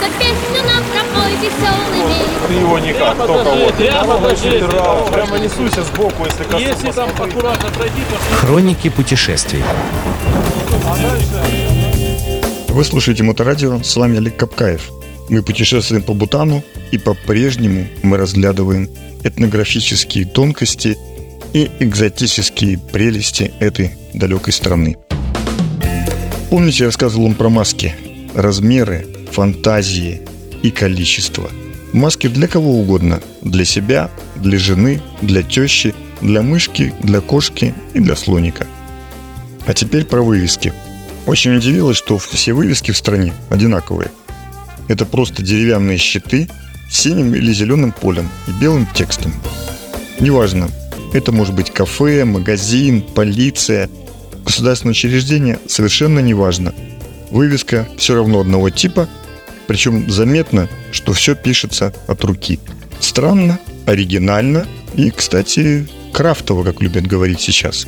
За песню нам пропой веселыми. Ты его никак, Прямо только покажи, вот. прямо покажи. Прямо, прямо несуйся сбоку, если коснусь. Если там аккуратно пройти, то Хроники путешествий. Вы слушаете Моторадио, с вами Олег Капкаев. Мы путешествуем по Бутану и по-прежнему мы разглядываем этнографические тонкости и экзотические прелести этой далекой страны. Помните, я рассказывал вам про маски? Размеры, фантазии и количество. Маски для кого угодно. Для себя, для жены, для тещи, для мышки, для кошки и для слоника. А теперь про вывески. Очень удивилось, что все вывески в стране одинаковые. Это просто деревянные щиты с синим или зеленым полем и белым текстом. Неважно, это может быть кафе, магазин, полиция, государственное учреждение, совершенно неважно. Вывеска все равно одного типа, причем заметно, что все пишется от руки. Странно, оригинально и, кстати, крафтово, как любят говорить сейчас.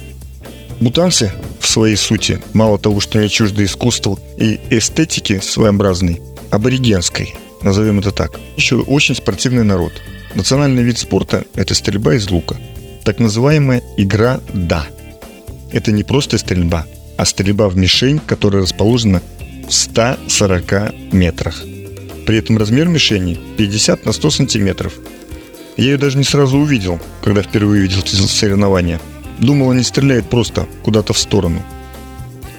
Бутанцы в своей сути, мало того, что не чужды искусству и эстетики своеобразной, аборигенской, назовем это так, еще очень спортивный народ. Национальный вид спорта – это стрельба из лука. Так называемая игра «да». Это не просто стрельба, а стрельба в мишень, которая расположена 140 метрах. При этом размер мишени 50 на 100 сантиметров. Я ее даже не сразу увидел, когда впервые видел соревнования. Думал, они стреляют просто куда-то в сторону.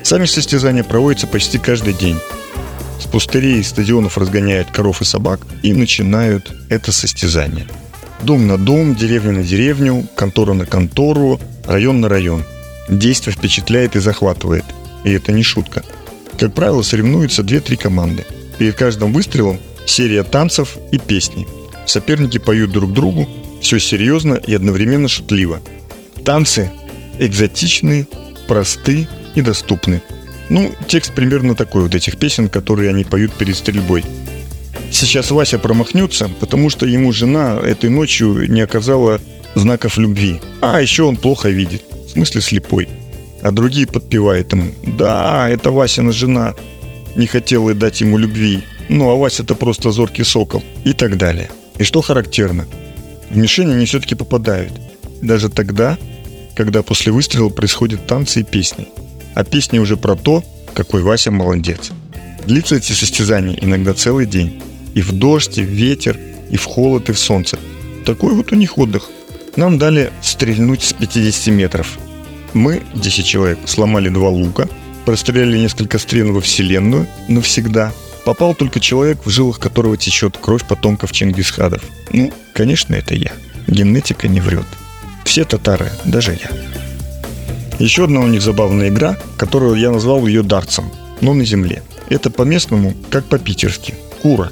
Сами состязания проводятся почти каждый день. С пустырей и стадионов разгоняют коров и собак и начинают это состязание. Дом на дом, деревня на деревню, контора на контору, район на район. Действие впечатляет и захватывает. И это не шутка. Как правило, соревнуются 2-3 команды. Перед каждым выстрелом серия танцев и песни. Соперники поют друг другу, все серьезно и одновременно шутливо. Танцы экзотичны, просты и доступны. Ну, текст примерно такой вот этих песен, которые они поют перед стрельбой. Сейчас Вася промахнется, потому что ему жена этой ночью не оказала знаков любви. А еще он плохо видит, в смысле слепой. А другие подпевают ему, да, это Васина жена, не хотела дать ему любви. Ну, а Вася-то просто зоркий сокол. И так далее. И что характерно, в мишень они все-таки попадают. Даже тогда, когда после выстрела происходят танцы и песни. А песни уже про то, какой Вася молодец. Длится эти состязания иногда целый день. И в дождь, и в ветер, и в холод, и в солнце. Такой вот у них отдых. Нам дали стрельнуть с 50 метров. Мы, 10 человек, сломали два лука, простреляли несколько стрел во Вселенную навсегда. Попал только человек, в жилах которого течет кровь потомков Чингисхадов. Ну, конечно, это я. Генетика не врет. Все татары, даже я. Еще одна у них забавная игра, которую я назвал ее дартсом, но на земле. Это по-местному, как по-питерски. Кура.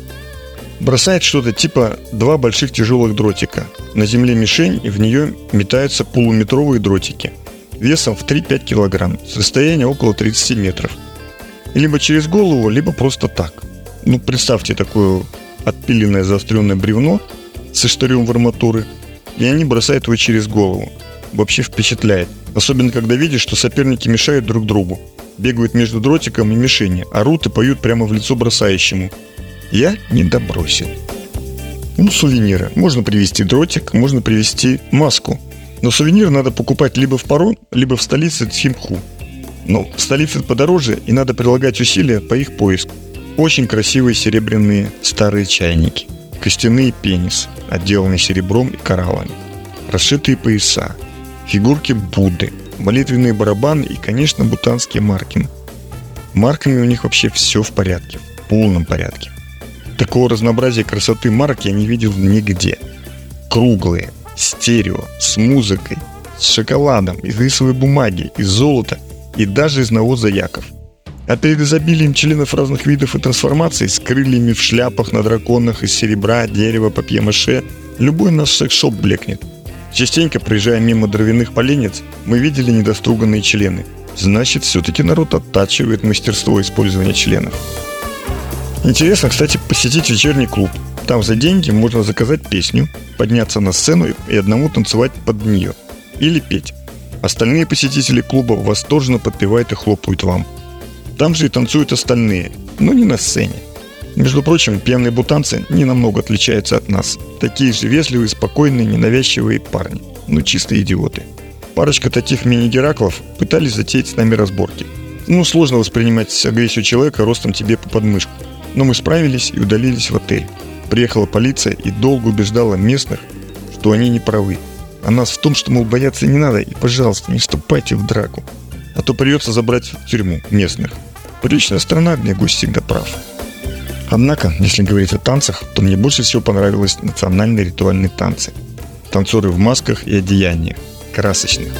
Бросает что-то типа два больших тяжелых дротика. На земле мишень, и в нее метаются полуметровые дротики. Весом в 3-5 килограмм, с расстояния около 30 метров. Либо через голову, либо просто так. Ну, представьте такое отпиленное заостренное бревно со штырем в арматуры, и они бросают его через голову. Вообще впечатляет. Особенно, когда видишь, что соперники мешают друг другу. Бегают между дротиком и мишенью, орут и поют прямо в лицо бросающему. Я не добросил. Ну, сувениры. Можно привезти дротик, можно привезти маску. Но сувенир надо покупать либо в Пару, либо в столице Тхимху. Но в столице подороже, и надо прилагать усилия по их поиску. Очень красивые серебряные старые чайники. Костяные пенис, отделанные серебром и кораллами. Расшитые пояса. Фигурки Будды. Молитвенные барабаны и, конечно, бутанские маркины. Марками у них вообще все в порядке. В полном порядке. Такого разнообразия красоты марок я не видел нигде. Круглые, стерео, с музыкой, с шоколадом, из рисовой бумаги, из золота и даже из навоза яков. А перед изобилием членов разных видов и трансформаций с крыльями в шляпах на драконах из серебра, дерева, папье-маше, любой наш секс-шоп блекнет. Частенько, проезжая мимо дровяных поленец, мы видели недоструганные члены. Значит, все-таки народ оттачивает мастерство использования членов. Интересно, кстати, посетить вечерний клуб. Там за деньги можно заказать песню, подняться на сцену и одному танцевать под нее. Или петь. Остальные посетители клуба восторженно подпевают и хлопают вам. Там же и танцуют остальные, но не на сцене. Между прочим, пьяные бутанцы не намного отличаются от нас. Такие же вежливые, спокойные, ненавязчивые парни. Ну, чистые идиоты. Парочка таких мини-гераклов пытались затеять с нами разборки. Ну, сложно воспринимать агрессию человека ростом тебе по подмышку. Но мы справились и удалились в отель. Приехала полиция и долго убеждала местных, что они не правы. А нас в том, что, мол, бояться не надо, и, пожалуйста, не вступайте в драку. А то придется забрать в тюрьму местных. Приличная страна, где гость всегда прав. Однако, если говорить о танцах, то мне больше всего понравились национальные ритуальные танцы. Танцоры в масках и одеяниях, красочных.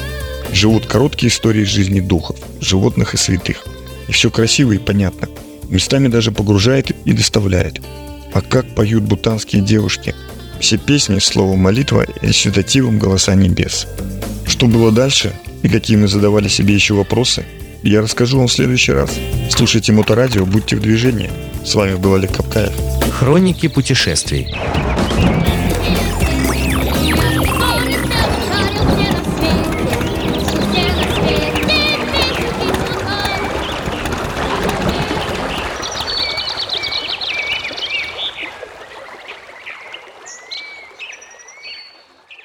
Живут короткие истории жизни духов, животных и святых. И все красиво и понятно. Местами даже погружает и доставляет. А как поют бутанские девушки. Все песни, слово молитва и речитативом голоса небес. Что было дальше и какие мы задавали себе еще вопросы, я расскажу вам в следующий раз. Слушайте Моторадио, будьте в движении. С вами был Олег Капкаев. Хроники путешествий.